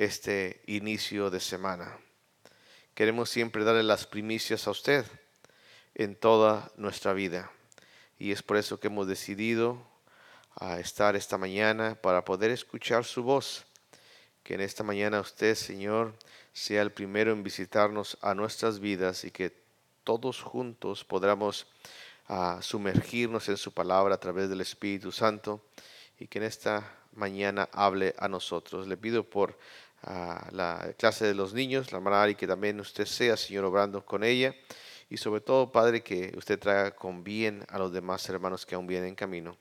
este inicio de semana. Queremos siempre darle las primicias a usted en toda nuestra vida. Y es por eso que hemos decidido a estar esta mañana para poder escuchar su voz. Que en esta mañana usted, Señor, sea el primero en visitarnos a nuestras vidas y que todos juntos podamos ah, sumergirnos en su palabra a través del Espíritu Santo y que en esta mañana hable a nosotros. Le pido por ah, la clase de los niños, la hermana y que también usted sea, Señor, obrando con ella y sobre todo, Padre, que usted traiga con bien a los demás hermanos que aún vienen en camino.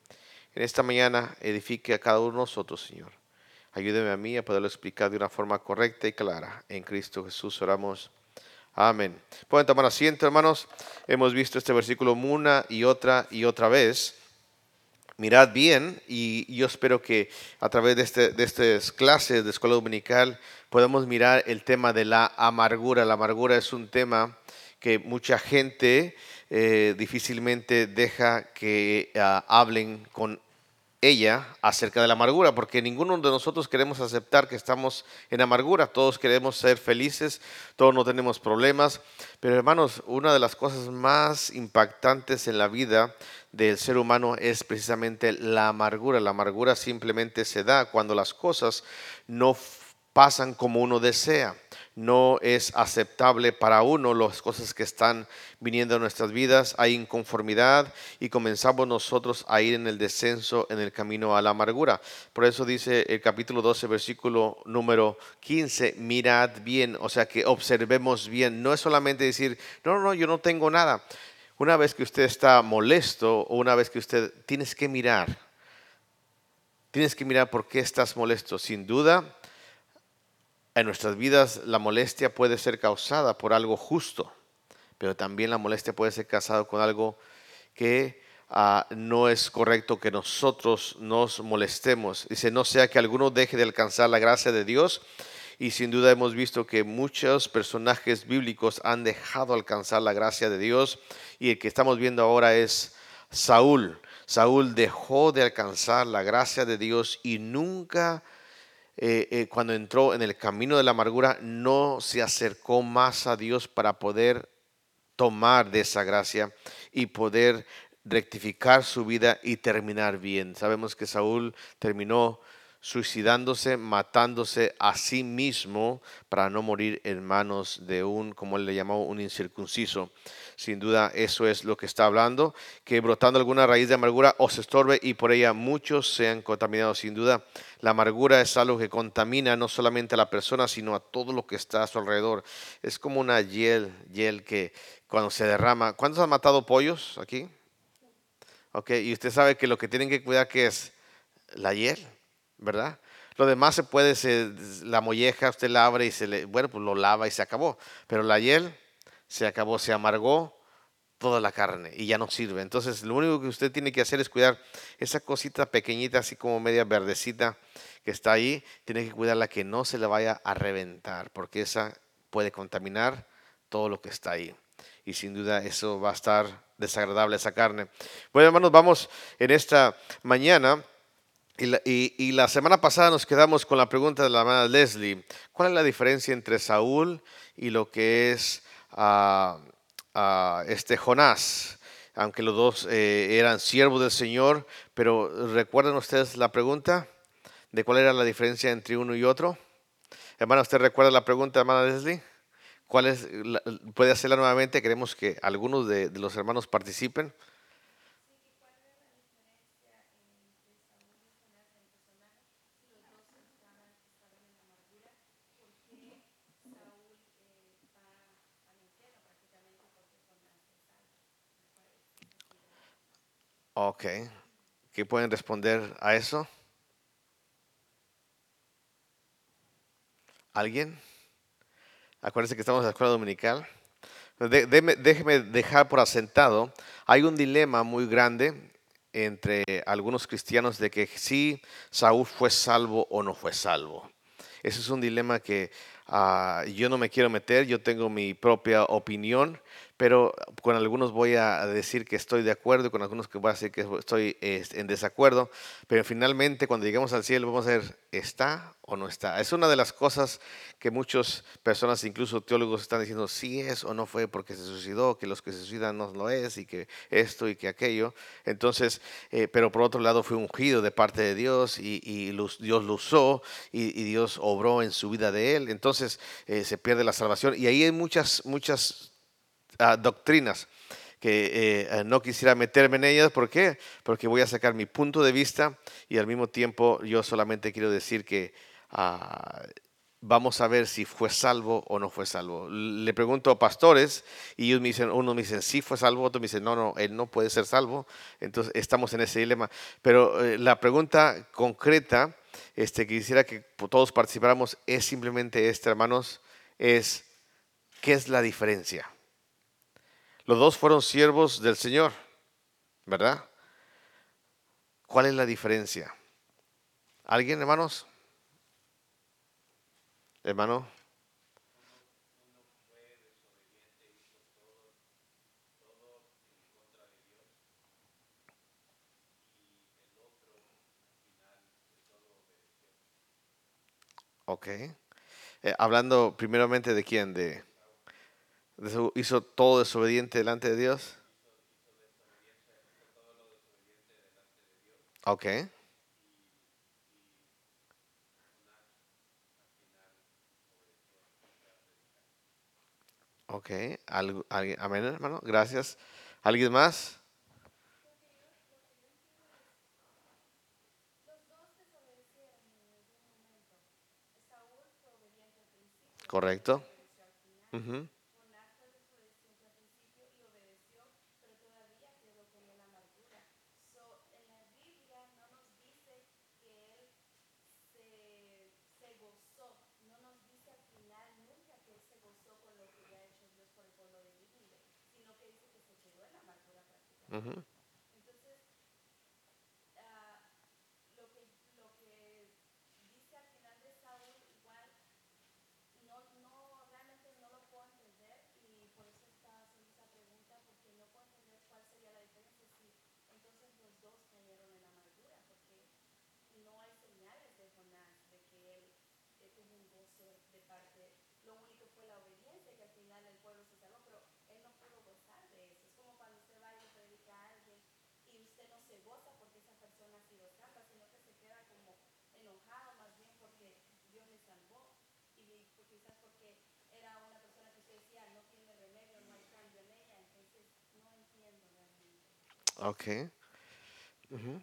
En esta mañana edifique a cada uno de nosotros, Señor. Ayúdeme a mí a poderlo explicar de una forma correcta y clara. En Cristo Jesús oramos. Amén. Pueden tomar asiento, hermanos. Hemos visto este versículo una y otra y otra vez. Mirad bien y yo espero que a través de, este, de estas clases de escuela dominical podamos mirar el tema de la amargura. La amargura es un tema que mucha gente eh, difícilmente deja que ah, hablen con ella acerca de la amargura, porque ninguno de nosotros queremos aceptar que estamos en amargura, todos queremos ser felices, todos no tenemos problemas, pero hermanos, una de las cosas más impactantes en la vida del ser humano es precisamente la amargura. La amargura simplemente se da cuando las cosas no pasan como uno desea no es aceptable para uno las cosas que están viniendo a nuestras vidas, hay inconformidad y comenzamos nosotros a ir en el descenso, en el camino a la amargura. Por eso dice el capítulo 12, versículo número 15, mirad bien, o sea que observemos bien, no es solamente decir, no, no, yo no tengo nada. Una vez que usted está molesto o una vez que usted tienes que mirar, tienes que mirar por qué estás molesto. Sin duda, en nuestras vidas la molestia puede ser causada por algo justo, pero también la molestia puede ser causada con algo que ah, no es correcto que nosotros nos molestemos. Dice, no sea que alguno deje de alcanzar la gracia de Dios. Y sin duda hemos visto que muchos personajes bíblicos han dejado alcanzar la gracia de Dios. Y el que estamos viendo ahora es Saúl. Saúl dejó de alcanzar la gracia de Dios y nunca eh, eh, cuando entró en el camino de la amargura, no se acercó más a Dios para poder tomar de esa gracia y poder rectificar su vida y terminar bien. Sabemos que Saúl terminó suicidándose, matándose a sí mismo para no morir en manos de un, como él le llamó, un incircunciso. Sin duda eso es lo que está hablando, que brotando alguna raíz de amargura os estorbe y por ella muchos sean contaminados. Sin duda la amargura es algo que contamina no solamente a la persona, sino a todo lo que está a su alrededor. Es como una hiel, hiel que cuando se derrama. ¿Cuántos han matado pollos aquí? Ok, y usted sabe que lo que tienen que cuidar que es la hiel ¿verdad? Lo demás se puede, la molleja usted la abre y se le, bueno, pues lo lava y se acabó. Pero la hiel se acabó, se amargó toda la carne y ya no sirve. Entonces, lo único que usted tiene que hacer es cuidar esa cosita pequeñita, así como media verdecita que está ahí, tiene que cuidarla que no se le vaya a reventar, porque esa puede contaminar todo lo que está ahí. Y sin duda eso va a estar desagradable esa carne. Bueno, hermanos, vamos en esta mañana y la, semana pasada nos quedamos con la pregunta de la hermana Leslie. ¿Cuál es la diferencia entre Saúl y lo que es ah, este Jonás? Aunque los dos eh, eran siervos del Señor, pero ¿recuerdan ustedes la pregunta de cuál era la diferencia entre uno y otro? Hermana, ¿usted recuerda la pregunta, hermana Leslie? ¿Cuál es? ¿Puede hacerla nuevamente? Queremos que algunos de los hermanos participen. Ok. ¿Qué pueden responder a eso? ¿Alguien? Acuérdense que estamos en la escuela dominical. déjeme dejar por asentado. Hay un dilema muy grande entre algunos cristianos de que si Saúl fue salvo o no fue salvo. Ese es un dilema que ah, yo no me quiero meter, yo tengo mi propia opinión, pero con algunos voy a decir que estoy de acuerdo y con algunos que voy a decir que estoy este, en desacuerdo, pero finalmente cuando lleguemos al cielo vamos a ver, ¿está o no está? Es una de las cosas que muchas personas, incluso teólogos, están diciendo, sí es o no fue porque se suicidó, que los que se suicidan no lo es y que esto y que aquello. Entonces, eh, pero por otro lado fue ungido de parte de Dios y, Dios lo usó y, Dios obró en su vida de él. Entonces eh, se pierde la salvación y ahí hay muchas, muchas doctrinas que eh, no quisiera meterme en ellas. ¿Por qué? Porque voy a sacar mi punto de vista y al mismo tiempo yo solamente quiero decir que ah, vamos a ver si fue salvo o no fue salvo. Le pregunto a pastores y ellos me dicen, uno me dicen sí fue salvo, otro me dicen no, no, él no puede ser salvo. Entonces estamos en ese dilema. Pero eh, la pregunta concreta este, que quisiera que todos participáramos es simplemente esta, hermanos, es ¿qué es la diferencia? Los dos fueron siervos del Señor, ¿verdad? ¿Cuál es la diferencia? ¿Alguien, hermanos? Hermano. Ok. Eh, hablando primeramente de quién, de, hizo todo desobediente delante de Dios. Ok. Ok. amén, hermano. Gracias. ¿Alguien más? Correcto. Entonces, uh, lo, que, lo que dice al final de esta Saúl, igual no, no, realmente no lo puedo entender y por eso estaba haciendo esa pregunta, porque no puedo entender cuál sería la diferencia si entonces los dos cayeron en amargura, porque no hay señales de Jonás de que él eh, tuvo un gozo de parte Uh-huh.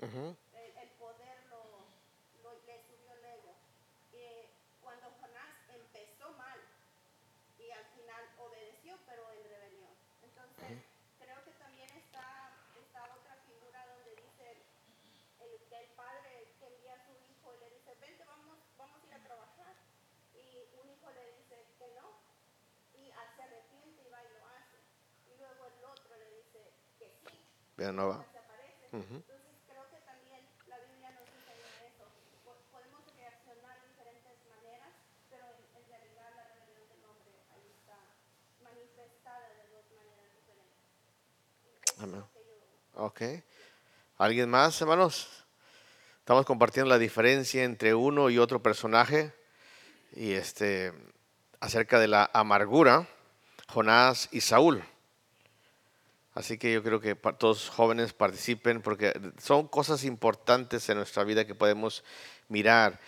El, poder lo, le subió el ego. Eh, cuando Jonás empezó mal y al final obedeció, pero en rebelión. Entonces, creo que también está, está otra figura donde dice el, padre que envía a su hijo y le dice, vente, vamos, vamos a ir a trabajar. Y un hijo le dice que no, y se arrepiente y va y lo hace. Y luego el otro le dice que sí. Pero no va. Desaparece. Amén. Ok. ¿Alguien más, hermanos? Estamos compartiendo la diferencia entre uno y otro personaje y este acerca de la amargura, Jonás y Saúl. Así que yo creo que todos jóvenes participen porque son cosas importantes en nuestra vida que podemos mirar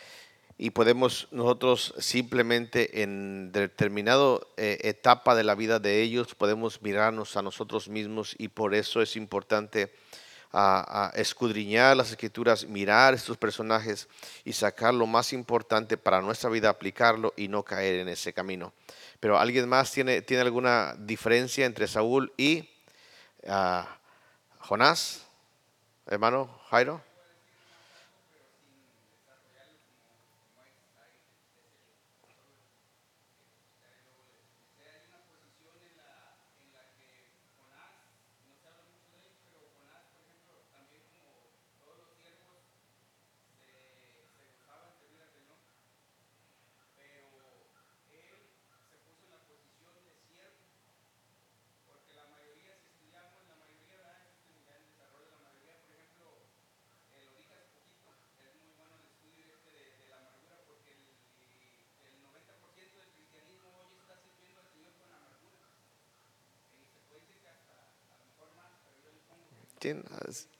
y podemos nosotros simplemente en determinado eh, etapa de la vida de ellos podemos mirarnos a nosotros mismos y por eso es importante a, a escudriñar las escrituras, mirar estos personajes y sacar lo más importante para nuestra vida, aplicarlo y no caer en ese camino. Pero ¿alguien más tiene, tiene alguna diferencia entre Saúl y ah, Jonás? Hermano Jairo.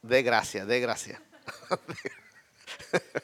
De gracia, de gracia.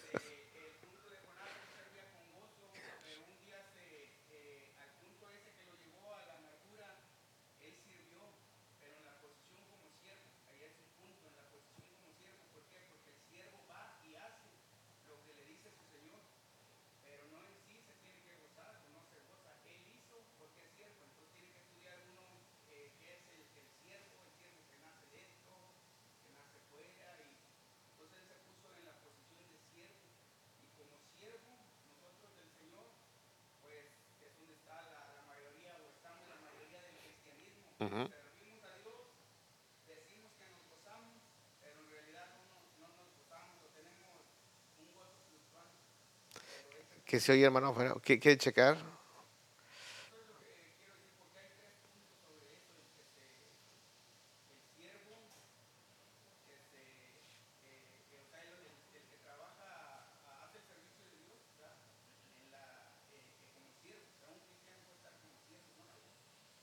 ¿Qué se oye, hermano? Bueno, ¿qué- ¿Quiere checar?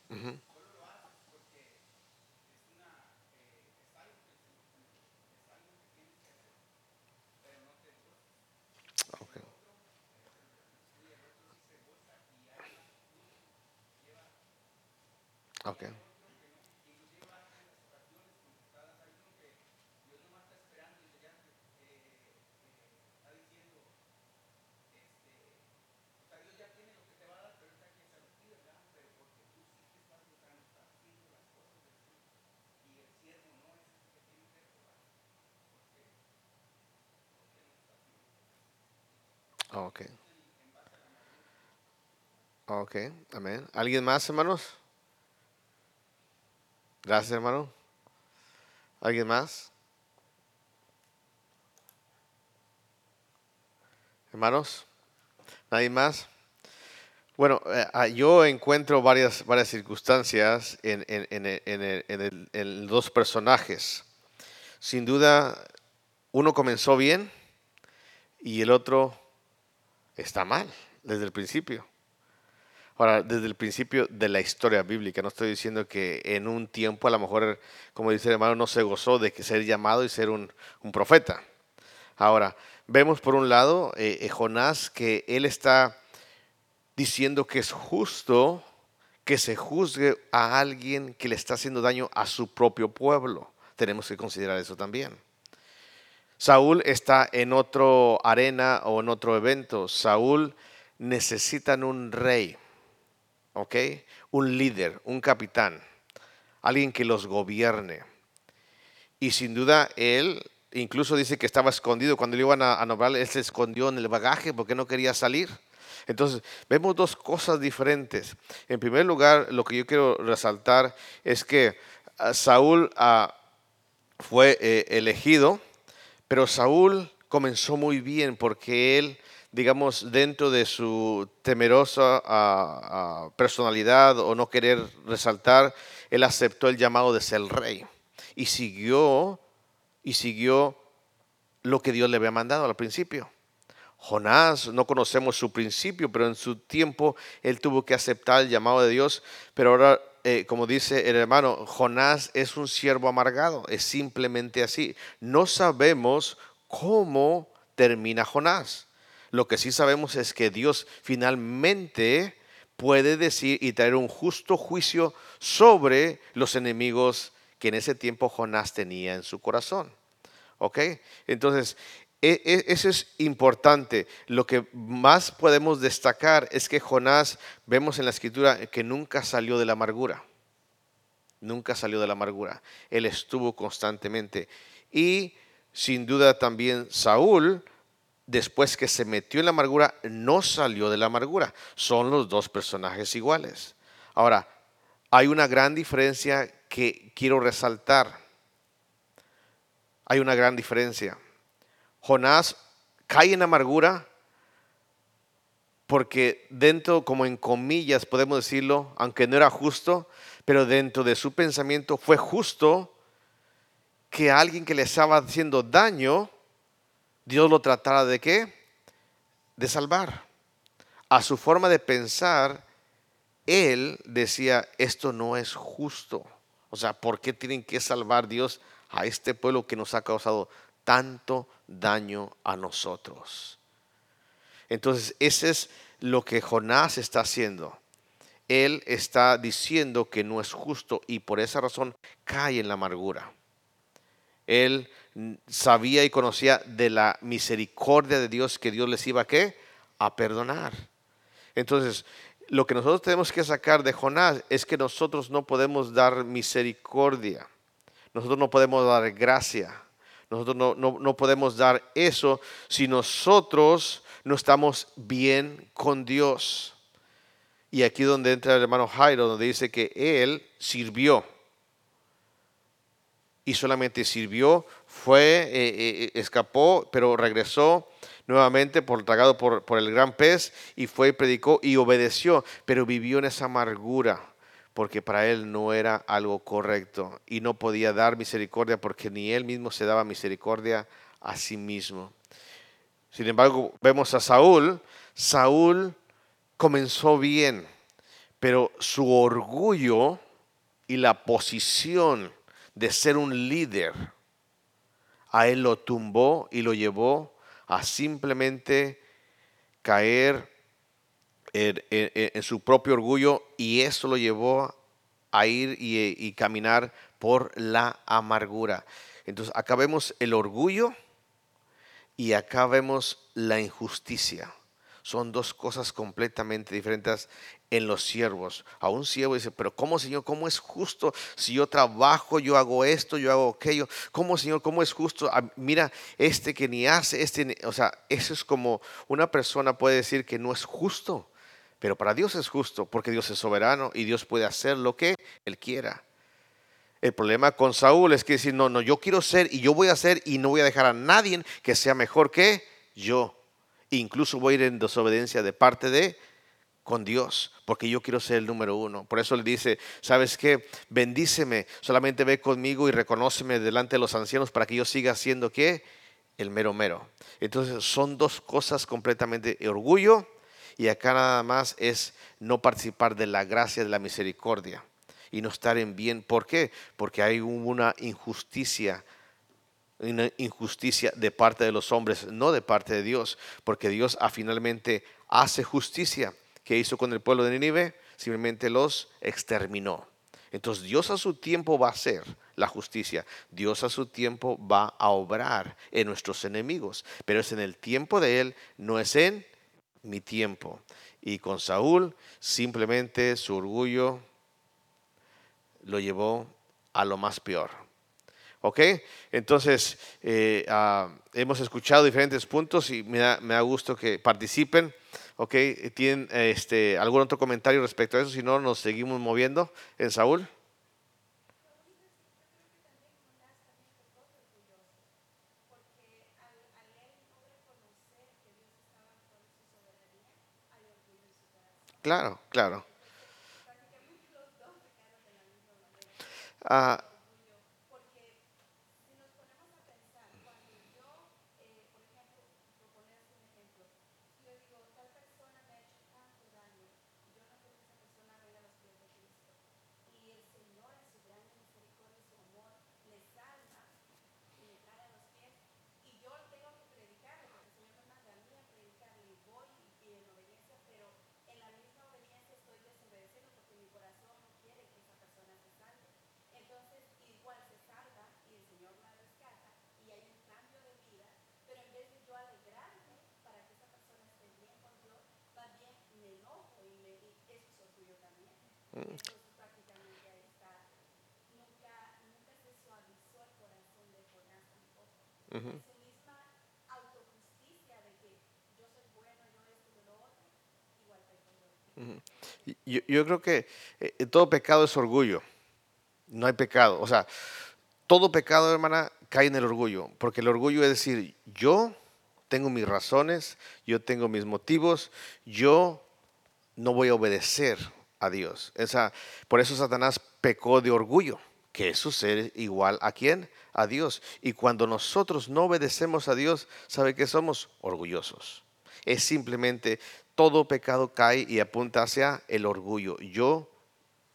Ujú. Ok. Ok. Ok. Ok, amén. ¿Alguien más, hermanos? Gracias, hermano. ¿Alguien más? Hermanos, ¿nadie más? Bueno, eh, ah, yo encuentro varias, varias circunstancias en, en- en en personajes. Sin duda, uno comenzó bien y el otro está mal desde el principio. Ahora, desde el principio de la historia bíblica, no estoy diciendo que en un tiempo a lo mejor, como dice el hermano, no se gozó de ser llamado y ser un, un profeta. Ahora, vemos por un lado eh, eh, Jonás que él está diciendo que es justo que se juzgue a alguien que le está haciendo daño a su propio pueblo. Tenemos que considerar eso también. Saúl está en otro arena o en otro evento. Saúl necesitan un rey, ¿ok? Un líder, un capitán, alguien que los gobierne. Y sin duda él incluso dice que estaba escondido. Cuando le iban a, a él se escondió en el bagaje porque no quería salir. Entonces, vemos dos cosas diferentes. En primer lugar, lo que yo quiero resaltar es que ah, Saúl ah, fue eh, elegido, pero Saúl comenzó muy bien porque él, digamos, dentro de su temerosa ah, personalidad o no querer resaltar, él aceptó el llamado de ser rey y siguió y siguió lo que Dios le había mandado al principio. Jonás, no conocemos su principio, pero en su tiempo él tuvo que aceptar el llamado de Dios. Pero ahora, eh, como dice el hermano, Jonás es un siervo amargado, es simplemente así. No sabemos cómo termina Jonás. Lo que sí sabemos es que Dios finalmente puede decir y traer un justo juicio sobre los enemigos que en ese tiempo Jonás tenía en su corazón. ¿Ok? Entonces, e, e, eso es importante. Lo que más podemos destacar es que Jonás, vemos en la escritura, que nunca salió de la amargura. Nunca salió de la amargura. Él estuvo constantemente. Y sin duda también Saúl, después que se metió en la amargura, no salió de la amargura. Son los dos personajes iguales. Ahora, hay una gran diferencia que quiero resaltar. Hay una gran diferencia. Jonás cae en amargura porque dentro, como en comillas podemos decirlo, aunque no era justo, pero dentro de su pensamiento fue justo que alguien que le estaba haciendo daño, Dios lo tratara de qué? De salvar. A su forma de pensar, él decía, esto no es justo. O sea, ¿por qué tienen que salvar Dios a este pueblo que nos ha causado tanto daño a nosotros. Entonces, ese es lo que Jonás está haciendo. Él está diciendo que no es justo y por esa razón cae en la amargura. Él sabía y conocía de la misericordia de Dios que Dios les iba a? A perdonar. Entonces, lo que nosotros tenemos que sacar de Jonás es que nosotros no podemos dar misericordia. Nosotros no podemos dar gracia. Nosotros no, podemos dar eso si nosotros no estamos bien con Dios. Y aquí donde entra el hermano Jairo, donde dice que él sirvió. Y solamente sirvió, fue, eh, eh, escapó, pero regresó nuevamente por, tragado por, por el gran pez y fue y predicó y obedeció, pero vivió en esa amargura porque para él no era algo correcto y no podía dar misericordia porque ni él mismo se daba misericordia a sí mismo. Sin embargo, vemos a Saúl. Saúl comenzó bien, pero su orgullo y la posición de ser un líder a él lo tumbó y lo llevó a simplemente caer en, su propio orgullo y eso lo llevó a ir y, caminar por la amargura. Entonces acá vemos el orgullo y acá vemos la injusticia. Son dos cosas completamente diferentes en los siervos. A un siervo dice, pero ¿cómo Señor? ¿Cómo es justo? Si yo trabajo, yo hago esto, yo hago aquello. ¿Cómo Señor? ¿Cómo es justo? Ah, mira, este que ni hace, este, o sea, eso es como una persona puede decir que no es justo. Pero para Dios es justo porque Dios es soberano y Dios puede hacer lo que Él quiera. El problema con Saúl es que decir, no, no, yo quiero ser y yo voy a hacer y no voy a dejar a nadie que sea mejor que yo. Incluso voy a ir en desobediencia de parte de con Dios, porque yo quiero ser el número uno. Por eso le dice, ¿sabes qué? Bendíceme, solamente ve conmigo y reconóceme delante de los ancianos para que yo siga siendo qué? El mero mero. Entonces son dos cosas completamente orgullo y acá nada más es no participar de la gracia, de la misericordia y no estar en bien. ¿Por qué? Porque hay una injusticia, una injusticia de parte de los hombres, no de parte de Dios, porque Dios finalmente hace justicia. ¿Qué hizo con el pueblo de Nínive? Simplemente los exterminó. Entonces Dios a su tiempo va a hacer la justicia. Dios a su tiempo va a obrar en nuestros enemigos. Pero es en el tiempo de Él, no es en mi tiempo. Y con Saúl simplemente su orgullo lo llevó a lo más peor. ¿Ok? Entonces, eh, ah, hemos escuchado diferentes puntos y me da, me da gusto que participen. ¿Ok? ¿Tienen este, algún otro comentario respecto a eso? Si no, nos seguimos moviendo en Saúl. porque al, al él no reconocer que Dios estaba con su soberanía, hay orgullo en su corazón. Claro, claro. Prácticamente los dos pecaron de la misma manera. Ah, orgullo, porque si nos ponemos a pensar, cuando yo, eh, por ejemplo, por ponerte un ejemplo, yo digo, tal persona me ha hecho tanto daño, y yo no quiero que esa persona venga a los pies de Cristo. Y el Señor, en su grande misericordia y su amor, le salva y le trae a los pies. Y yo tengo que predicarle, porque el Señor me manda a mí a predicarle, y voy y en obediencia, pero en la misma obediencia estoy desobedeciendo porque mi corazón no quiere que esa persona se salve. Entonces, igual se salva y el Señor la rescata y hay un cambio de vida, pero en vez de yo alegrarme para que esa persona esté bien con Dios, más bien me enojo y, me, y eso es orgullo también. Entonces, prácticamente ahí está. Nunca, nunca se suavizó el corazón de Jonás tampoco. En su misma autojusticia de que yo soy bueno, yo esto, yo lo otro, igual pecó Yo, yo creo que eh, todo pecado es orgullo. No hay pecado. O sea, todo pecado, hermana, cae en el orgullo. Porque el orgullo es decir, yo tengo mis razones, yo tengo mis motivos, yo no voy a obedecer a Dios. Esa, por eso Satanás pecó de orgullo, que es su ser igual a quién? A Dios. Y cuando nosotros no obedecemos a Dios, ¿sabe que somos? Orgullosos. Es simplemente todo pecado cae y apunta hacia el orgullo. Yo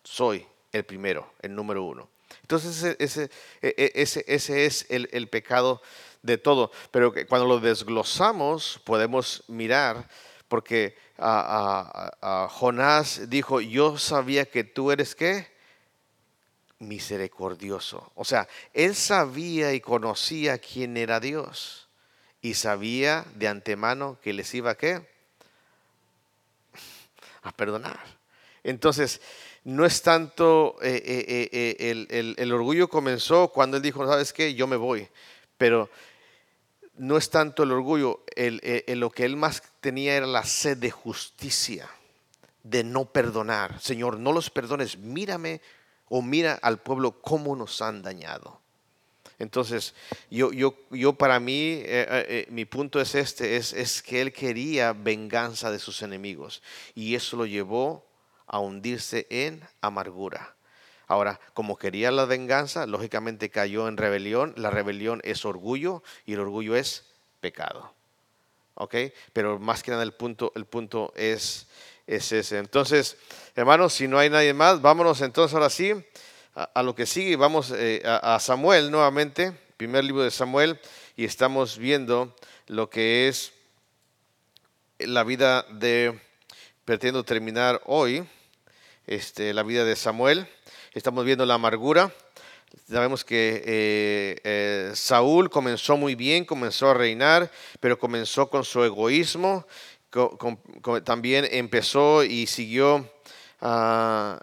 soy el primero, el número uno. Entonces ese, ese, e- e- ese, es el, el pecado de todo. Pero cuando lo desglosamos podemos mirar, porque ah, ah, ah, Jonás dijo, yo sabía que tú eres qué? Misericordioso. O sea, él sabía y conocía quién era Dios. Y sabía de antemano que les iba a qué? a perdonar. Entonces, no es tanto, eh, eh, eh, el, el- el orgullo comenzó cuando él dijo, ¿sabes qué? Yo me voy. Pero no es tanto el orgullo, el- lo que él más tenía era la sed de justicia, de no perdonar. Señor, no los perdones, mírame o mira al pueblo cómo nos han dañado. Entonces, yo, yo, yo para mí, eh, eh, eh, mi punto es este, es, es que él quería venganza de sus enemigos y eso lo llevó a hundirse en amargura. Ahora, como quería la venganza, lógicamente cayó en rebelión. La rebelión es orgullo y el orgullo es pecado. ¿Ok? Pero más que nada el punto, el punto es, es. Entonces, hermanos, si no hay nadie más, vámonos entonces ahora sí a, lo que sigue. Vamos eh, a, a Samuel nuevamente, primer libro de Samuel, y estamos viendo lo que es la vida de, pretendo terminar hoy, este, la vida de Samuel. Estamos viendo la amargura. Sabemos que eh, eh, Saúl comenzó muy bien, comenzó a reinar, pero comenzó con su egoísmo. También empezó y siguió ah,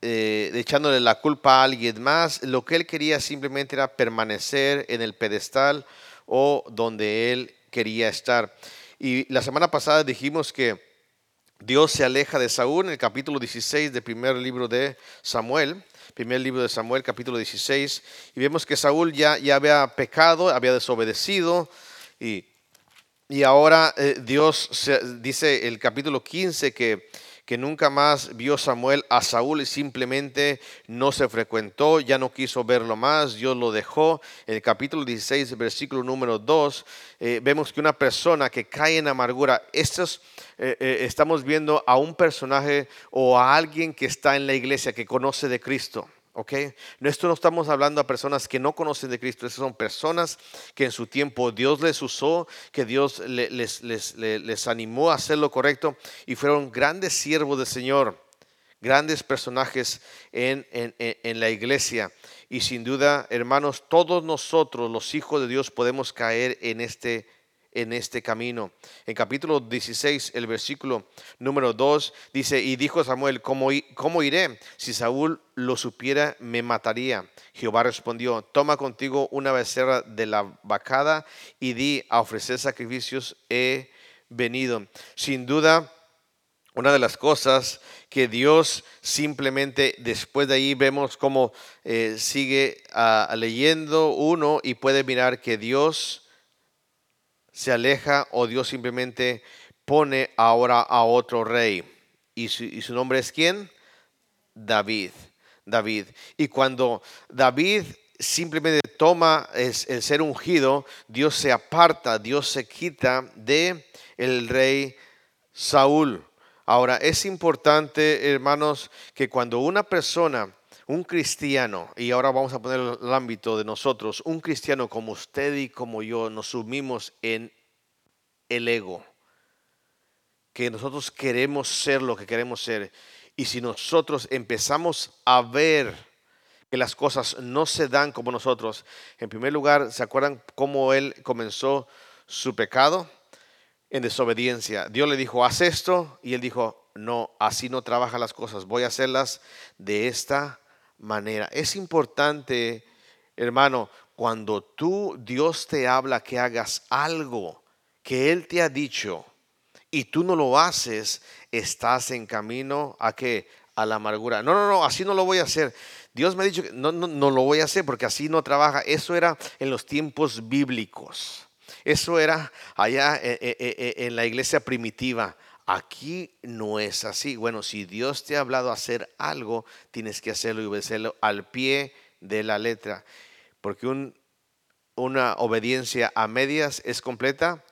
eh, echándole la culpa a alguien más. Lo que él quería simplemente era permanecer en el pedestal o donde él quería estar. Y la semana pasada dijimos que Dios se aleja de Saúl en el capítulo 16 del primer libro de Samuel, primer libro de Samuel, capítulo 16, y vemos que Saúl ya, ya había pecado, había desobedecido, y, y ahora eh, Dios dice el capítulo 15 que, que nunca más vio Samuel a Saúl y simplemente no se frecuentó, ya no quiso verlo más, Dios lo dejó. En el capítulo 16, versículo número 2, eh, vemos que una persona que cae en amargura, estos, eh, estamos viendo a un personaje o a alguien que está en la iglesia, que conoce de Cristo. ¿Ok? Esto no estamos hablando a personas que no conocen de Cristo, estas son personas que en su tiempo Dios les usó, que Dios le- les, les- le- les animó a hacer lo correcto y fueron grandes siervos del Señor, grandes personajes en- en- en la iglesia. Y sin duda, hermanos, todos nosotros, los hijos de Dios, podemos caer en este, en este camino. En capítulo 16, el versículo número 2 dice, y dijo Samuel, ¿cómo, ¿cómo, iré? Si Saúl lo supiera, me mataría. Jehová respondió, toma contigo una becerra de la vacada y di a ofrecer sacrificios he venido. Sin duda, una de las cosas que Dios simplemente después de ahí vemos cómo eh, sigue ah, leyendo uno y puede mirar que Dios se aleja o Dios simplemente pone ahora a otro rey. ¿Y su, nombre es quién? David. David. Y cuando David simplemente toma el ser ungido, Dios se aparta, Dios se quita de el rey Saúl. Ahora, es importante, hermanos, que cuando una persona, un cristiano, y ahora vamos a poner el ámbito de nosotros, un cristiano como usted y como yo, nos sumimos en el ego, que nosotros queremos ser lo que queremos ser, y si nosotros empezamos a ver que las cosas no se dan como nosotros, en primer lugar, ¿se acuerdan cómo él comenzó su pecado? en desobediencia. Dios le dijo, haz esto, y él dijo, no, así no trabajan las cosas, voy a hacerlas de esta manera. Es importante, hermano, cuando tú, Dios te habla que hagas algo que Él te ha dicho y tú no lo haces, estás en camino a qué? A la amargura. No, no, no, así no lo voy a hacer. Dios me ha dicho que no, no, no lo voy a hacer porque así no trabaja. Eso era en los tiempos bíblicos. Eso era allá eh, eh, eh, en la iglesia primitiva. Aquí no es así. Bueno, si Dios te ha hablado a hacer algo, tienes que hacerlo y obedecerlo al pie de la letra. Porque una obediencia a medias es completa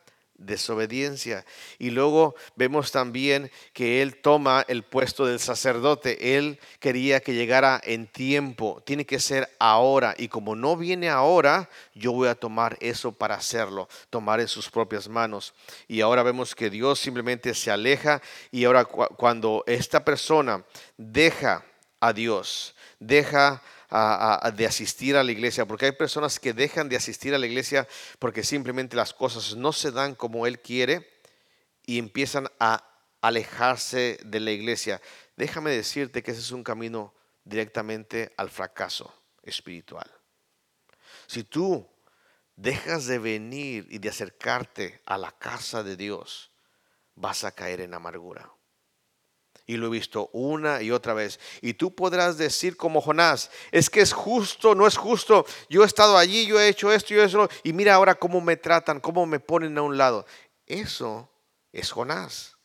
desobediencia. Y luego vemos también que él toma el puesto del sacerdote. Él quería que llegara en tiempo. Tiene que ser ahora. Y como no viene ahora, yo voy a tomar eso para hacerlo. Tomar en sus propias manos. Y ahora vemos que Dios simplemente se aleja. Y ahora cuando esta persona deja a Dios, deja de asistir a la iglesia, porque hay personas que dejan de asistir a la iglesia porque simplemente las cosas no se dan como Él quiere y empiezan a alejarse de la iglesia. Déjame decirte que ese es un camino directamente al fracaso espiritual. Si tú dejas de venir y de acercarte a la casa de Dios, vas a caer en amargura. Y lo he visto una y otra vez. Y tú podrás decir como Jonás, es que es justo, no es justo. Yo he estado allí, yo he hecho esto y eso. Y mira ahora cómo me tratan, cómo me ponen a un lado. Eso es Jonás.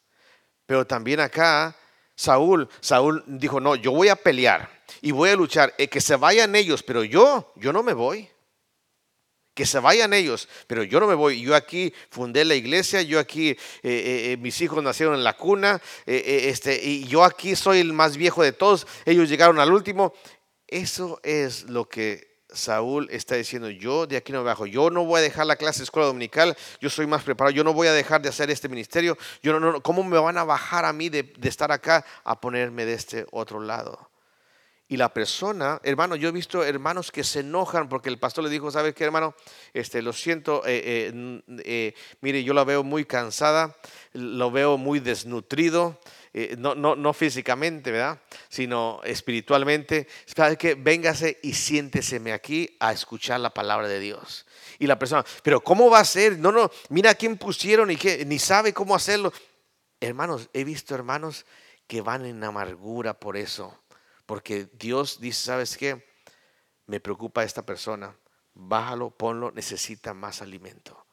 Pero también acá, Saúl, Saúl dijo, no, yo voy a pelear y voy a luchar. Que se vayan ellos, pero yo, yo no me voy que se vayan ellos, pero yo no me voy. Yo aquí fundé la iglesia, yo aquí, eh, eh, eh, mis hijos nacieron en la cuna, este, y yo aquí soy el más viejo de todos, ellos llegaron al último. Eso es lo que Saúl está diciendo, yo de aquí no me bajo, yo no voy a dejar la clase de escuela dominical, yo soy más preparado, yo no voy a dejar de hacer este ministerio, yo no, no ¿cómo me van a bajar a mí de, de estar acá a ponerme de este otro lado? Y la persona, hermano, yo he visto hermanos que se enojan porque el pastor le dijo, ¿sabes qué, hermano? Este, lo siento, eh, eh, eh, mire, yo la veo muy cansada, lo veo muy desnutrido, no, no, no, físicamente, ¿verdad? Sino espiritualmente. ¿Sabe qué? Véngase y siénteseme aquí a escuchar la palabra de Dios. Y la persona, pero ¿cómo va a ser? No, no, mira quién pusieron y que ni sabe cómo hacerlo. Hermanos, he visto hermanos que van en amargura por eso porque Dios dice, ¿sabes qué? Me preocupa esta persona. Bájalo, ponlo, necesita más alimento.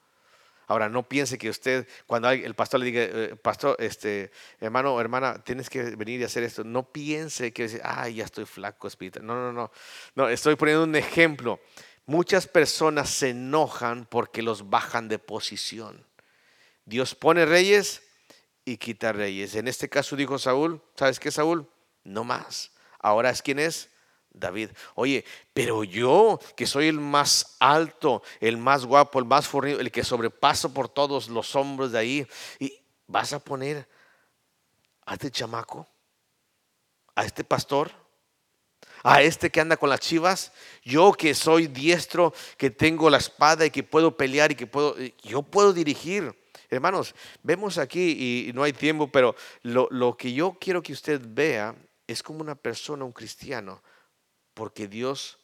Ahora, no piense que usted, cuando el pastor le diga, eh, pastor, este, hermano o hermana, tienes que venir y hacer esto, no piense que, ay, ya estoy flaco espiritual. No, no, no. No, estoy poniendo un ejemplo. Muchas personas se enojan porque los bajan de posición. Dios pone reyes y quita reyes. En este caso dijo Saúl, ¿sabes qué, Saúl? No más. Ahora es quien es David. Oye, pero yo, que soy el más alto, el más guapo, el más fornido, el que sobrepaso por todos los hombros de ahí, y vas a poner a este chamaco, a este pastor, a este que anda con las chivas, yo que soy diestro, que tengo la espada y que puedo pelear y que puedo, yo puedo dirigir. Hermanos, vemos aquí y no hay tiempo, pero lo que yo quiero que usted vea es como una persona, un cristiano, porque Dios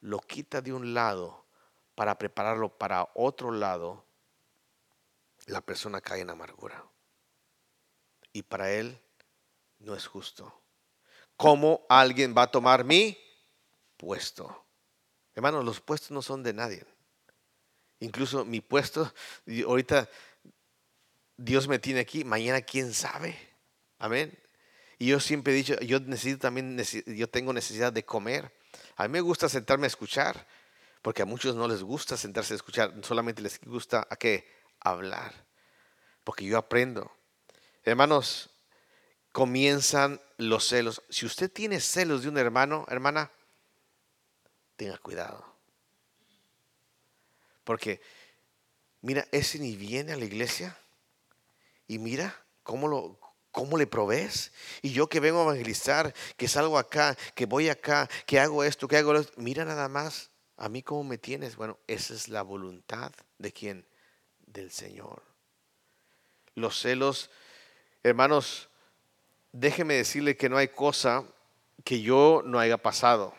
lo quita de un lado para prepararlo para otro lado, la persona cae en amargura. Y para él no es justo. ¿Cómo alguien va a tomar mi puesto? Hermanos, los puestos no son de nadie. Incluso mi puesto, ahorita Dios me tiene aquí, mañana quién sabe. Amén. Y yo siempre he dicho, yo necesito también, yo tengo necesidad de comer. A mí me gusta sentarme a escuchar, porque a muchos no les gusta sentarse a escuchar, solamente les gusta a qué? Hablar. Porque yo aprendo. Hermanos, comienzan los celos. Si usted tiene celos de un hermano, hermana, tenga cuidado. Porque, mira, ese ni viene a la iglesia y mira cómo lo, ¿Cómo le provees? Y yo que vengo a evangelizar, que salgo acá, que voy acá, que hago esto, que hago esto. Mira nada más, a mí cómo me tienes. Bueno, esa es la voluntad de quién? Del Señor. Los celos, hermanos, déjeme decirle que no hay cosa que yo no haya pasado.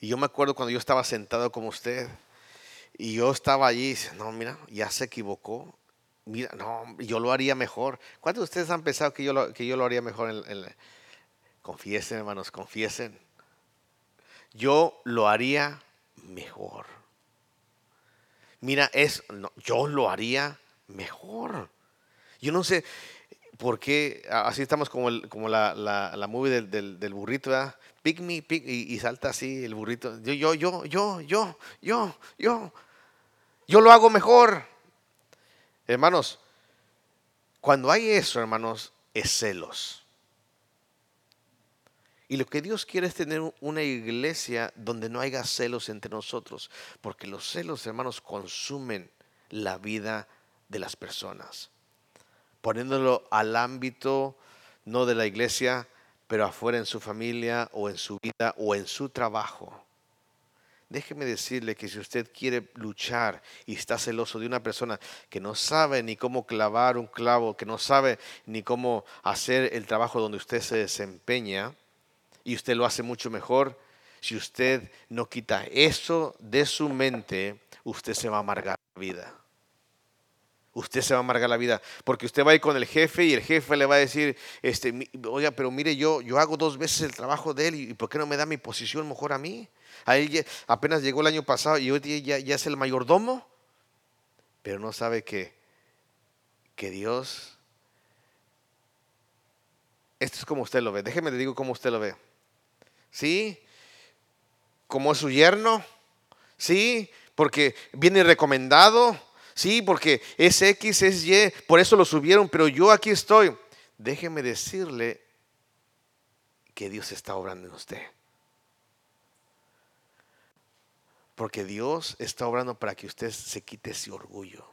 Y yo me acuerdo cuando yo estaba sentado como usted y yo estaba allí no, mira, ya se equivocó mira, no, yo lo haría mejor. ¿Cuántos de ustedes han pensado que yo lo, que yo lo haría mejor? En, confiesen, hermanos, confiesen. Yo lo haría mejor. Mira, es, yo lo haría mejor. Yo no sé por qué, así estamos como, el, como la, la, la movie del, del, burrito, ¿verdad? Pick me, pick, y, y, salta así el burrito. Yo, yo, yo, yo, yo, yo, yo, yo lo hago mejor. Hermanos, cuando hay eso, hermanos, es celos. Y lo que Dios quiere es tener una iglesia donde no haya celos entre nosotros, porque los celos, hermanos, consumen la vida de las personas. Poniéndolo al ámbito no de la iglesia, pero afuera en su familia o en su vida o en su trabajo. Déjeme decirle que si usted quiere luchar y está celoso de una persona que no sabe ni cómo clavar un clavo, que no sabe ni cómo hacer el trabajo donde usted se desempeña, y usted lo hace mucho mejor, si usted no quita eso de su mente, usted se va a amargar la vida. Usted se va a amargar la vida, porque usted va a ir con el jefe y el jefe le va a decir, este, oiga, pero mire, yo, yo hago dos veces el trabajo de él y ¿por qué no me da mi posición mejor a mí? A él apenas llegó el año pasado y hoy ya, ya es el mayordomo, pero no sabe que, que Dios, esto es como usted lo ve, déjeme le digo cómo usted lo ve. ¿Sí? Como es su yerno, ¿sí? Porque viene recomendado, sí, porque es X, es Y, por eso lo subieron, pero yo aquí estoy. Déjeme decirle que Dios está obrando en usted. Porque Dios está obrando para que usted se quite ese orgullo.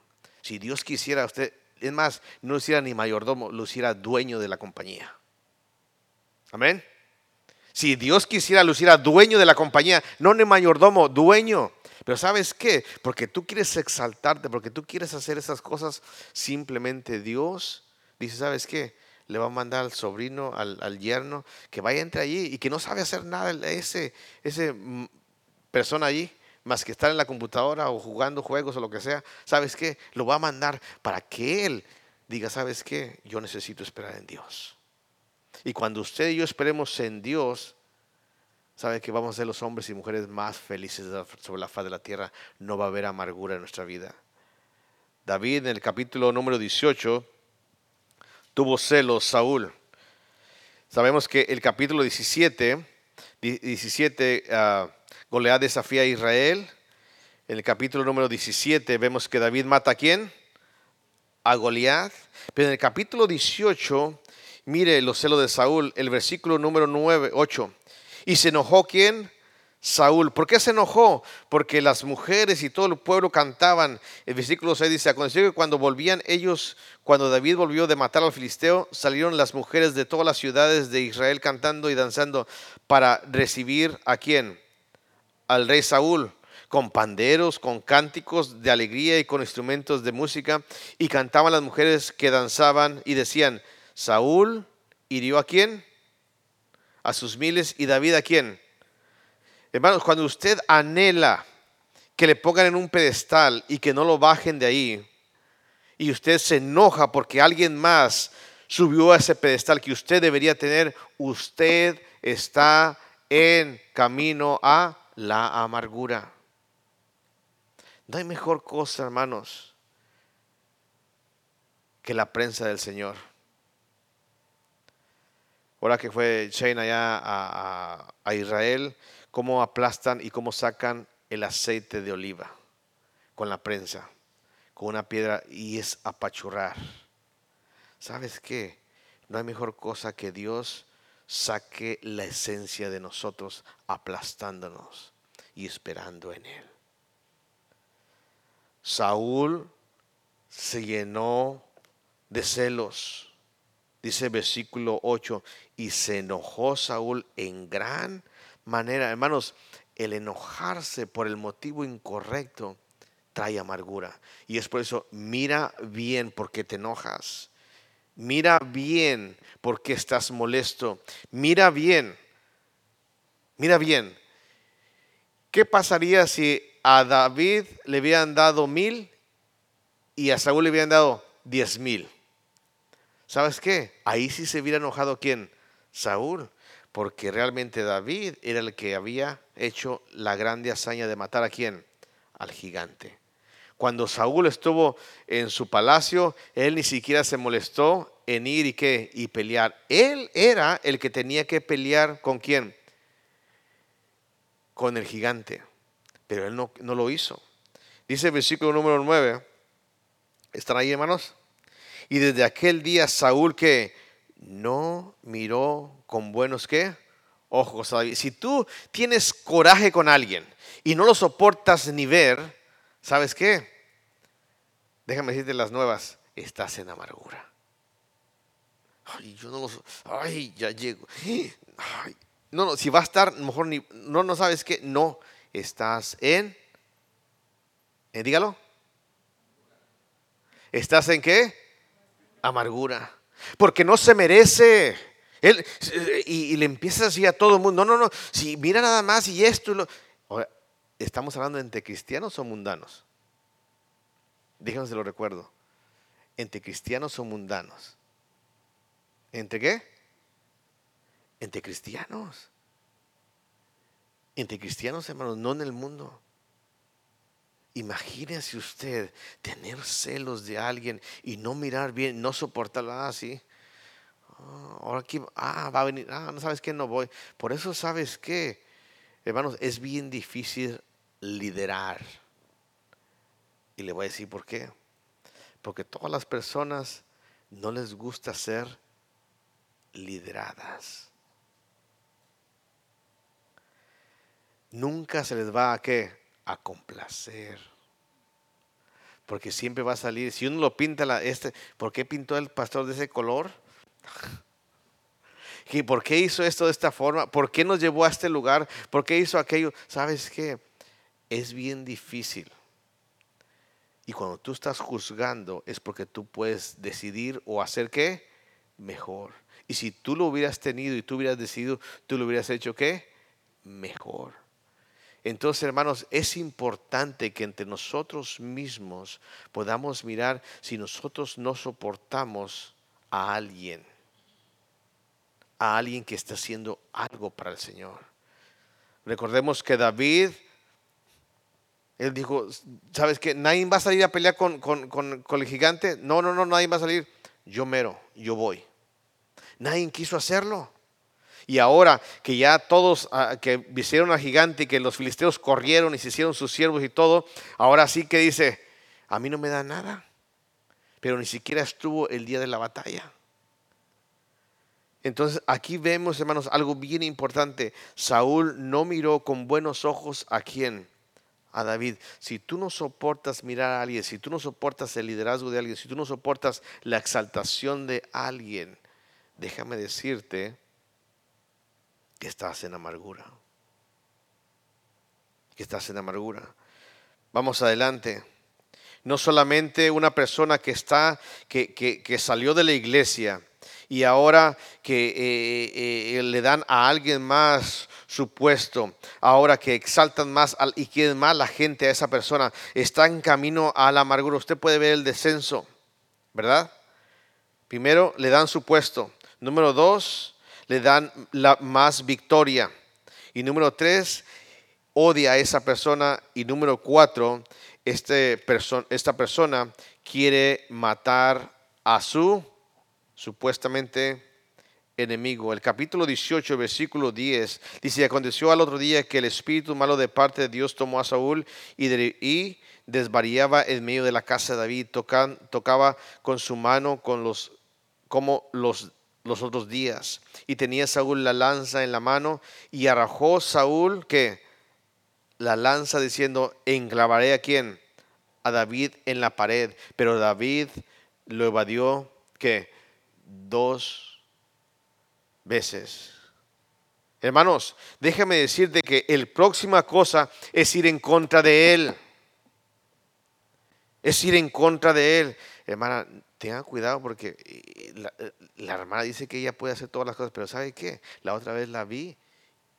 Si Dios quisiera, usted, es más, no hiciera ni mayordomo, lo hiciera dueño de la compañía. Amén. Si Dios quisiera, lo hiciera dueño de la compañía, no ni mayordomo, dueño. Pero ¿sabes qué? Porque tú quieres exaltarte, porque tú quieres hacer esas cosas, simplemente Dios dice, ¿sabes qué? Le va a mandar al sobrino, al, yerno, que vaya entre allí y que no sabe hacer nada ese, ese mm, persona allí más que estar en la computadora o jugando juegos o lo que sea, ¿sabes qué? Lo va a mandar para que Él diga, ¿sabes qué? Yo necesito esperar en Dios. Y cuando usted y yo esperemos en Dios, sabe que vamos a ser los hombres y mujeres más felices sobre la faz de la tierra. No va a haber amargura en nuestra vida. David en el capítulo número 18 tuvo celos Saúl. Sabemos que el capítulo 17, 17 Goliat desafía a Israel. En el capítulo número 17 vemos que David mata a quién? A Goliat. Pero en el capítulo 18, mire los celos de Saúl, el versículo número 9, 8. Y se enojó quién? Saúl. ¿Por qué se enojó? Porque las mujeres y todo el pueblo cantaban. El versículo 6 dice, aconteció que cuando volvían ellos, cuando David volvió de matar al filisteo, salieron las mujeres de todas las ciudades de Israel cantando y danzando para recibir a quién? Al rey Saúl, con panderos, con cánticos de alegría y con instrumentos de música. Y cantaban las mujeres que danzaban y decían, Saúl hirió a quién? A sus miles y David a quién? Hermanos, cuando usted anhela que le pongan en un pedestal y que no lo bajen de ahí, y usted se enoja porque alguien más subió a ese pedestal que usted debería tener, usted está en camino a la amargura. No hay mejor cosa, hermanos, que la prensa del Señor. Ahora que fue Shane allá a, a Israel, cómo aplastan y cómo sacan el aceite de oliva con la prensa, con una piedra y es apachurrar. ¿Sabes qué? No hay mejor cosa que Dios saque la esencia de nosotros aplastándonos y esperando en Él. Saúl se llenó de celos, dice versículo 8, y se enojó Saúl en gran manera. Hermanos, el enojarse por el motivo incorrecto trae amargura. Y es por eso, mira bien por qué te enojas. Mira bien por qué estás molesto. Mira bien. Mira bien. ¿Qué pasaría si a David le hubieran dado mil y a Saúl le hubieran dado diez mil? ¿Sabes qué? Ahí sí se hubiera enojado quién? Saúl porque realmente David era el que había hecho la grande hazaña de matar a quién? Al gigante. Cuando Saúl estuvo en su palacio, él ni siquiera se molestó en ir y qué y pelear. Él era el que tenía que pelear con quién? Con el gigante. Pero él no, lo hizo. Dice el versículo número 9. ¿Están ahí, hermanos? Y desde aquel día Saúl que no miró con buenos qué? Ojos Si tú tienes coraje con alguien y no lo soportas ni ver, ¿sabes qué? Déjame decirte las nuevas, estás en amargura. Ay, yo no lo Ay, ya llego. no, no, si va a estar, mejor ni. No, no sabes qué. No, estás en. Eh, dígalo. ¿Estás en qué? Amargura. Porque no se merece. Él, y, le empieza así a todo el mundo, no, no, no, si mira nada más y esto. Lo... ¿Estamos hablando entre cristianos o mundanos? Déjenme lo recuerdo. ¿Entre cristianos o mundanos? ¿Entre qué? Entre cristianos. Entre cristianos, hermanos, no en el mundo. Imagínese usted tener celos de alguien y no mirar bien, no soportarlo así. Ah, Ah, ahora aquí, ah, va a venir, ah, no sabes qué, no voy. Por eso, ¿sabes qué? Hermanos, es bien difícil liderar. Y le voy a decir por qué. Porque todas las personas no les gusta ser lideradas. Nunca se les va a qué? A complacer. Porque siempre va a salir, si uno lo pinta, la, este, ¿por qué pintó el pastor de ese color? ¿Y por qué hizo esto de esta forma? ¿Por qué nos llevó a este lugar? ¿Por qué hizo aquello? ¿Sabes qué? Es bien difícil. Y cuando tú estás juzgando es porque tú puedes decidir o hacer qué? Mejor. Y si tú lo hubieras tenido y tú hubieras decidido, tú lo hubieras hecho qué? Mejor. Entonces, hermanos, es importante que entre nosotros mismos podamos mirar si nosotros no soportamos a alguien a alguien que está haciendo algo para el Señor. Recordemos que David, él dijo, ¿sabes qué? Nadie va a salir a pelear con, el gigante. No, no, no, nadie va a salir. Yo mero, yo voy. Nadie quiso hacerlo. Y ahora que ya todos ah, que visieron al gigante y que los filisteos corrieron y se hicieron sus siervos y todo, ahora sí que dice, a mí no me da nada. Pero ni siquiera estuvo el día de la batalla. Entonces aquí vemos, hermanos, algo bien importante. Saúl no miró con buenos ojos a quién, a David. Si tú no soportas mirar a alguien, si tú no soportas el liderazgo de alguien, si tú no soportas la exaltación de alguien, déjame decirte que estás en amargura. Que estás en amargura. Vamos adelante. No solamente una persona que está, que, que, que salió de la iglesia, y ahora que eh, eh, le dan a alguien más su puesto, ahora que exaltan más y quieren más la gente a esa persona, está en camino a la amargura. Usted puede ver el descenso, ¿verdad? Primero le dan su puesto. Número dos, le dan la más victoria. Y número tres, odia a esa persona. Y número cuatro, este esta persona quiere matar a su supuestamente enemigo. El capítulo 18, versículo 10, dice, aconteció al otro día que el espíritu malo de parte de Dios tomó a Saúl y, desvariaba en medio de la casa de David, tocaba con su mano con los, como los, los otros días. Y tenía Saúl la lanza en la mano y arrojó Saúl que la lanza diciendo, enclavaré a quién? A David en la pared. Pero David lo evadió que dos veces. Hermanos, déjame decirte que el próxima cosa es ir en contra de Él. Es ir en contra de Él. Hermana, tenga cuidado porque eh, la, eh, la, hermana dice que ella puede hacer todas las cosas, pero ¿sabe qué? La otra vez la vi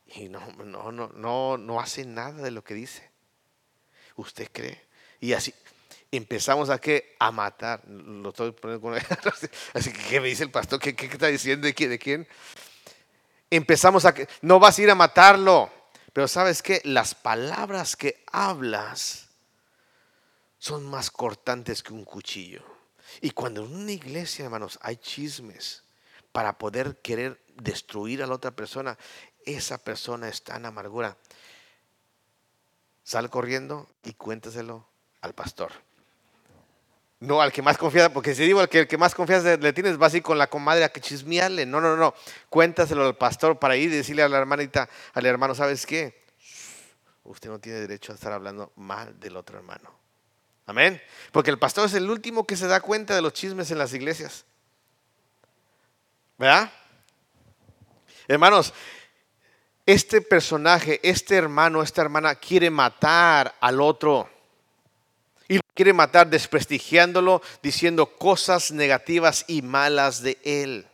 y no, no, no, no, no hace nada de lo que dice. ¿Usted cree? Y así, empezamos a qué? A matar. Lo estoy poniendo Así que, ¿qué me dice el pastor? ¿Qué, qué está diciendo? ¿De quién? ¿De quién? Empezamos a que, no vas a ir a matarlo. Pero sabes qué? Las palabras que hablas son más cortantes que un cuchillo. Y cuando en una iglesia, hermanos, hay chismes para poder querer destruir a la otra persona, esa persona está en amargura. Sal corriendo y cuéntaselo al pastor. No al que más confianza, porque si digo al que, más confianza le tienes, vas a con la comadre a que chismearle. No, no, no. Cuéntaselo al pastor para ir y decirle a la hermanita, al hermano, ¿sabes qué? Usted no tiene derecho a estar hablando mal del otro hermano. Amén. Porque el pastor es el último que se da cuenta de los chismes en las iglesias. ¿Verdad? Hermanos, este personaje, este hermano, esta hermana quiere matar al otro. Y lo quiere matar desprestigiándolo, diciendo cosas negativas y malas de él.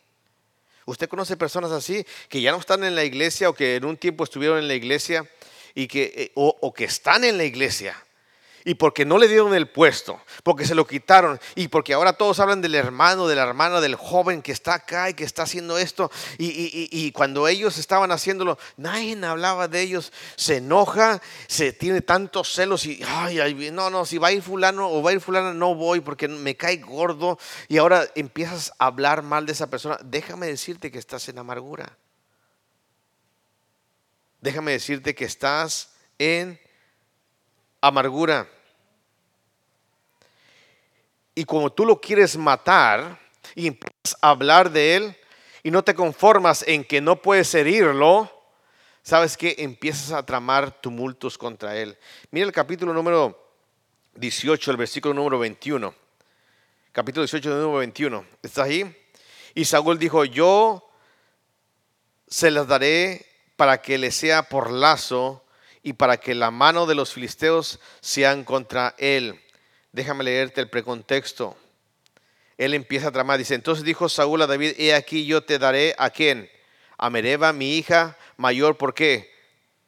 ¿Usted conoce personas así que ya no están en la iglesia o que en un tiempo estuvieron en la iglesia y que, eh, o, o que están en la iglesia? Y porque no le dieron el puesto, porque se lo quitaron y porque ahora todos hablan del hermano, de la hermana, del joven que está acá y que está haciendo esto y, cuando ellos estaban haciéndolo, nadie hablaba de ellos, se enoja, se tiene tantos celos y, ay, no, no, si va a ir fulano o va a ir fulana, no voy porque me cae gordo y ahora empiezas a hablar mal de esa persona, déjame decirte que estás en amargura. Déjame decirte que estás en amargura. Y como tú lo quieres matar y empiezas a hablar de él y no te conformas en que no puedes herirlo, ¿sabes que Empiezas a tramar tumultos contra él. Mira el capítulo número 18, el versículo número 21. Capítulo 18, número 21. ¿Estás ahí? Y Saúl dijo, yo se las daré para que le sea por lazo y para que la mano de los filisteos sean contra él. Déjame leerte el precontexto. Él empieza a tramar, dice, entonces dijo Saúl a David, he aquí yo te daré a quién? A Mereba, mi hija mayor, ¿por qué?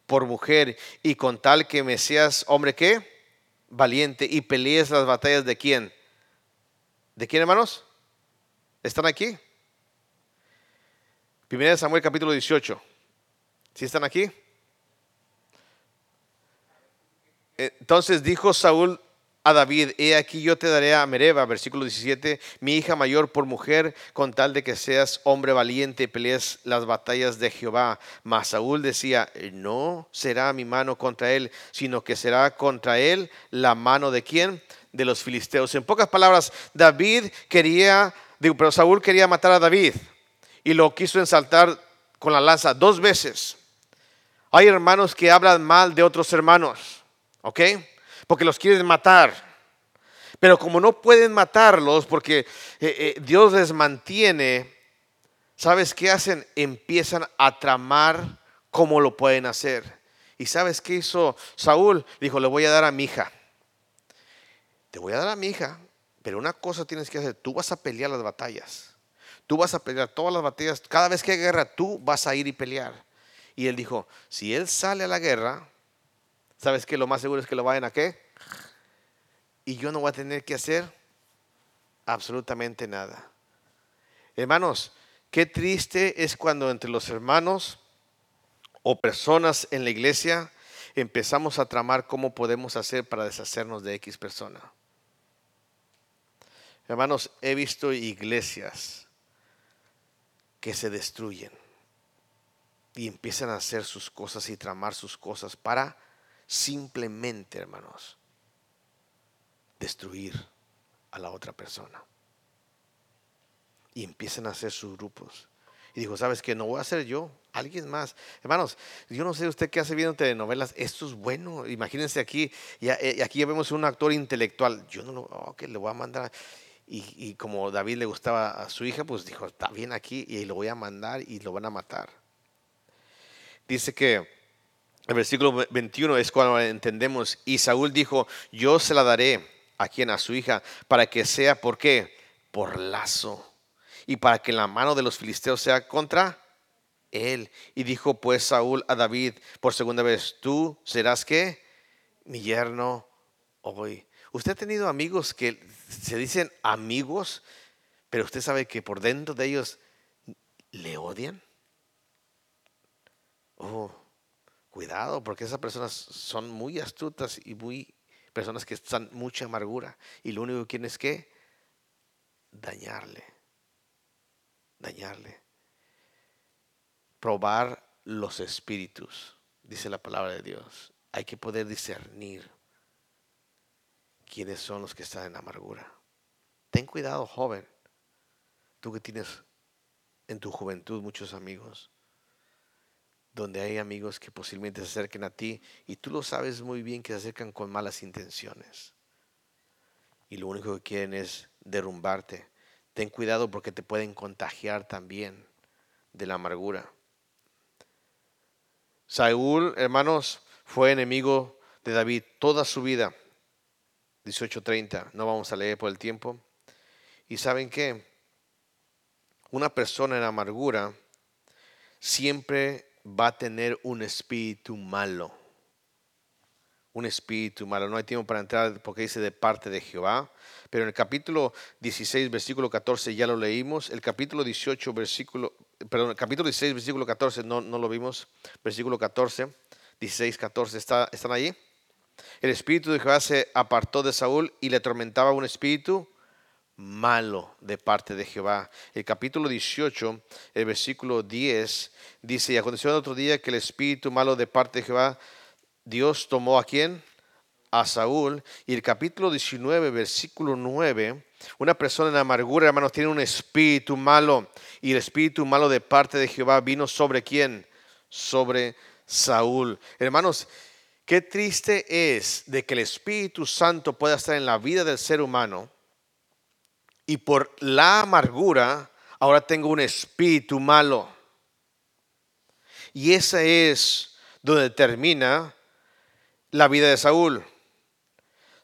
Por mujer, y con tal que me seas hombre, ¿qué? Valiente, y pelees las batallas de quién? ¿De quién, hermanos? ¿Están aquí? Primera de Samuel capítulo 18. ¿Sí están aquí? Entonces dijo Saúl a David, he aquí yo te daré a Mereba, versículo 17, mi hija mayor por mujer, con tal de que seas hombre valiente y pelees las batallas de Jehová. Mas Saúl decía, no será mi mano contra él, sino que será contra él la mano de quién? De los filisteos. En pocas palabras, David quería, pero Saúl quería matar a David. y lo quiso ensaltar con la lanza dos veces. Hay hermanos que hablan mal de otros hermanos, ¿ok? Porque los quieren matar. Pero como no pueden matarlos porque eh, eh, Dios les mantiene, ¿sabes qué hacen? Empiezan a tramar cómo lo pueden hacer. ¿Y sabes qué hizo Saúl? Dijo, le voy a dar a mi hija. Te voy a dar a mi hija, pero una cosa tienes que hacer, tú vas a pelear las batallas. Tú vas a pelear todas las batallas. Cada vez que hay guerra, tú vas a ir y pelear. Y él dijo, si él sale a la guerra, ¿sabes qué? Lo más seguro es que lo vayan a qué? Y yo no voy a tener que hacer absolutamente nada. Hermanos, qué triste es cuando entre los hermanos o personas en la iglesia empezamos a tramar cómo podemos hacer para deshacernos de X persona. Hermanos, he visto iglesias que se destruyen y empiezan a hacer sus cosas y tramar sus cosas para simplemente, hermanos, destruir a la otra persona. Y empiezan a hacer sus grupos. Y dijo, ¿sabes qué? No voy a hacer yo, alguien más. Hermanos, yo no sé usted qué hace viendo telenovelas, esto es bueno. Imagínense aquí, y eh, aquí ya vemos un actor intelectual. Yo no lo, ok, le voy a mandar. Y, como David le gustaba a su hija, pues dijo, está bien aquí y lo voy a mandar y lo van a matar. Dice que el versículo 21 es cuando entendemos, y Saúl dijo, yo se la daré a quien, a su hija, para que sea, ¿por qué? Por lazo, y para que la mano de los filisteos sea contra él. Y dijo pues Saúl a David por segunda vez, tú serás qué? Mi yerno hoy. ¿Usted ha tenido amigos que se dicen amigos, pero usted sabe que por dentro de ellos le odian? Oh, cuidado, porque esas personas son muy astutas y muy personas que están mucha amargura y lo único que quieren es que dañarle, dañarle. Probar los espíritus, dice la palabra de Dios. Hay que poder discernir quiénes son los que están en amargura. Ten cuidado, joven. Tú que tienes en tu juventud muchos amigos, donde hay amigos que posiblemente se acerquen a ti y tú lo sabes muy bien que se acercan con malas intenciones. Y lo único que quieren es derrumbarte. Ten cuidado porque te pueden contagiar también de la amargura. Saúl, hermanos, fue enemigo de David toda su vida. 18.30, no vamos a leer por el tiempo. Y saben qué, una persona en amargura siempre va a tener un espíritu malo. Un espíritu malo. No hay tiempo para entrar porque dice de parte de Jehová. Pero en el capítulo 16, versículo 14 ya lo leímos. El capítulo 18, versículo, perdón, el capítulo 16, versículo 14 no, no lo vimos. Versículo 14, 16, 14, ¿está, ¿están allí? El espíritu de Jehová se apartó de Saúl y le atormentaba un espíritu malo de parte de Jehová. El capítulo 18, el versículo 10 dice, y aconteció el otro día que el espíritu malo de parte de Jehová, Dios tomó a quién? A Saúl. Y el capítulo 19, versículo 9, una persona en amargura, hermanos, tiene un espíritu malo. Y el espíritu malo de parte de Jehová vino sobre quién? Sobre Saúl. Hermanos, Qué triste es de que el Espíritu Santo pueda estar en la vida del ser humano y por la amargura ahora tengo un espíritu malo. Y esa es donde termina la vida de Saúl.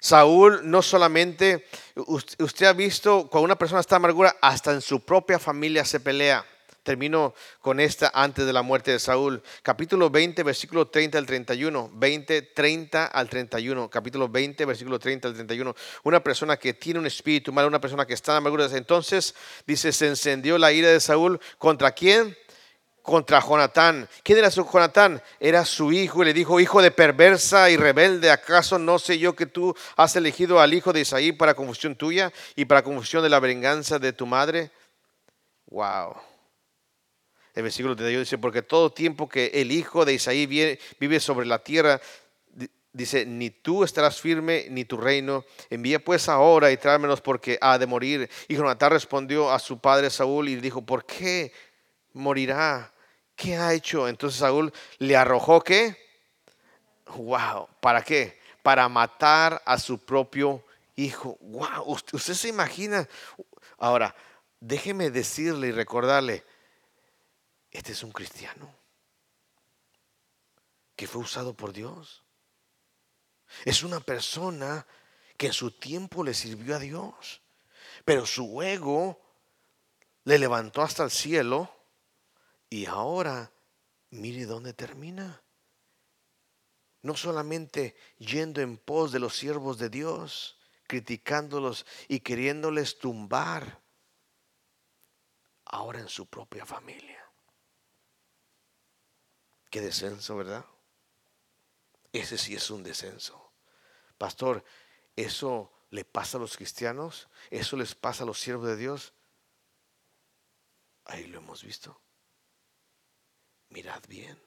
Saúl no solamente, usted ha visto, cuando una persona está amargura, hasta en su propia familia se pelea. Termino con esta antes de la muerte de Saúl. Capítulo 20, versículo 30 al 31. 20, 30 al 31. Capítulo 20, versículo 30 al 31. Una persona que tiene un espíritu malo, una persona que está en amargura. Entonces, dice, se encendió la ira de Saúl. ¿Contra quién? Contra Jonatán. ¿Quién era su Jonatán? Era su hijo y le dijo, hijo de perversa y rebelde, ¿acaso no sé yo que tú has elegido al hijo de Isaí para confusión tuya y para confusión de la venganza de tu madre? Wow. El versículo 31 dice, porque todo tiempo que el hijo de Isaí vive sobre la tierra, dice, ni tú estarás firme, ni tu reino. Envía pues ahora y tráemelos porque ha de morir. Y Jonatán respondió a su padre Saúl y dijo, ¿por qué morirá. ¿Qué ha hecho? Entonces Saúl le arrojó qué? Wow, ¿para qué? Para matar a su propio hijo. Wow, usted se imagina. Ahora, déjeme decirle y recordarle, este es un cristiano que fue usado por Dios. Es una persona que en su tiempo le sirvió a Dios, pero su ego le levantó hasta el cielo y ahora mire dónde termina. No solamente yendo en pos de los siervos de Dios, criticándolos y queriéndoles tumbar, ahora en su propia familia. Qué descenso, ¿verdad? Ese sí es un descenso. Pastor, ¿eso le pasa a los cristianos? ¿Eso les pasa a los siervos de Dios? Ahí lo hemos visto. Mirad bien.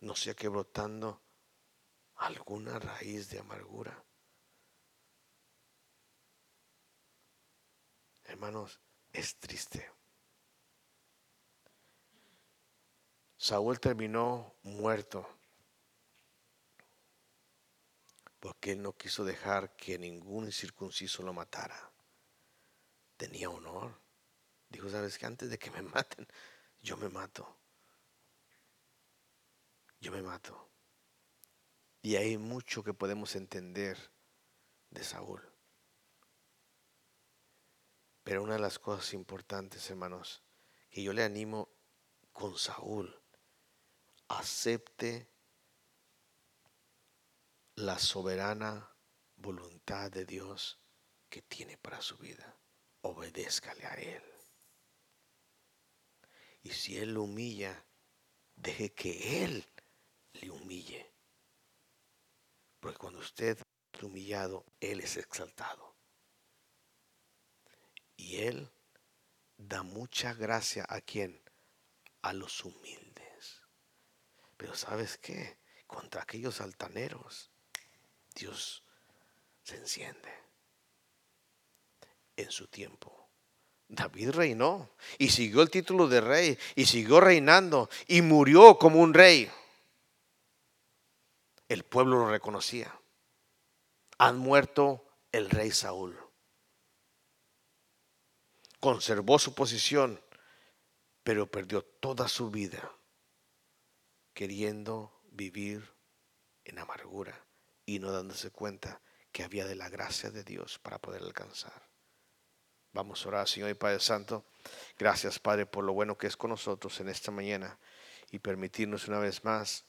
No sea que brotando alguna raíz de amargura. Hermanos, es triste. Saúl terminó muerto porque él no quiso dejar que ningún incircunciso lo matara. Tenía honor. Dijo, sabes que antes de que me maten, yo me mato. Yo me mato. Y hay mucho que podemos entender de Saúl. Pero una de las cosas importantes, hermanos, que yo le animo con Saúl, acepte la soberana voluntad de Dios que tiene para su vida. Obedézcale a Él. Y si Él lo humilla, deje que Él le humille. Porque cuando usted es humillado, Él es exaltado. Y Él da mucha gracia a quien? A los humildes. Pero ¿sabes qué? Contra aquellos altaneros, Dios se enciende en su tiempo. David reinó y siguió el título de rey y siguió reinando y murió como un rey. El pueblo lo reconocía. Han muerto el rey Saúl. Conservó su posición, pero perdió toda su vida queriendo vivir en amargura y no dándose cuenta que había de la gracia de Dios para poder alcanzar. Vamos a orar, Señor y Padre Santo. Gracias, Padre, por lo bueno que es con nosotros en esta mañana y permitirnos una vez más